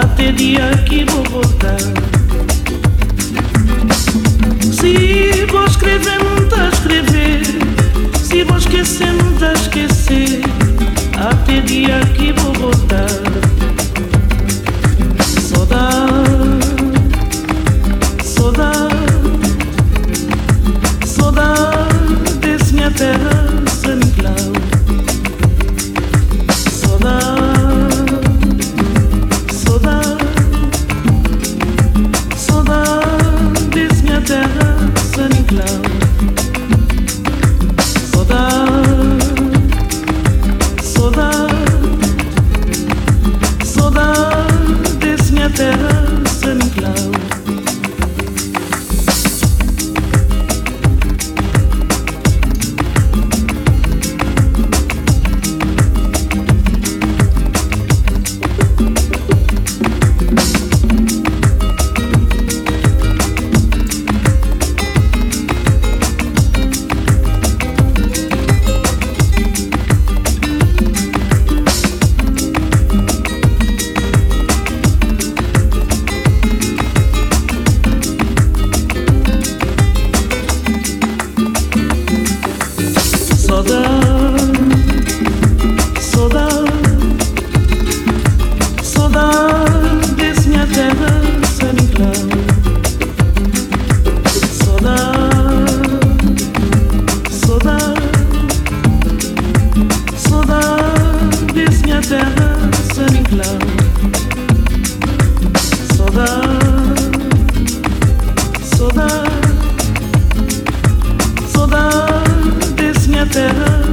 até dia que vou voltar. Se vou escrever, não a escrever. Se vou esquecer, não a esquecer. Até dia que vou voltar. the better.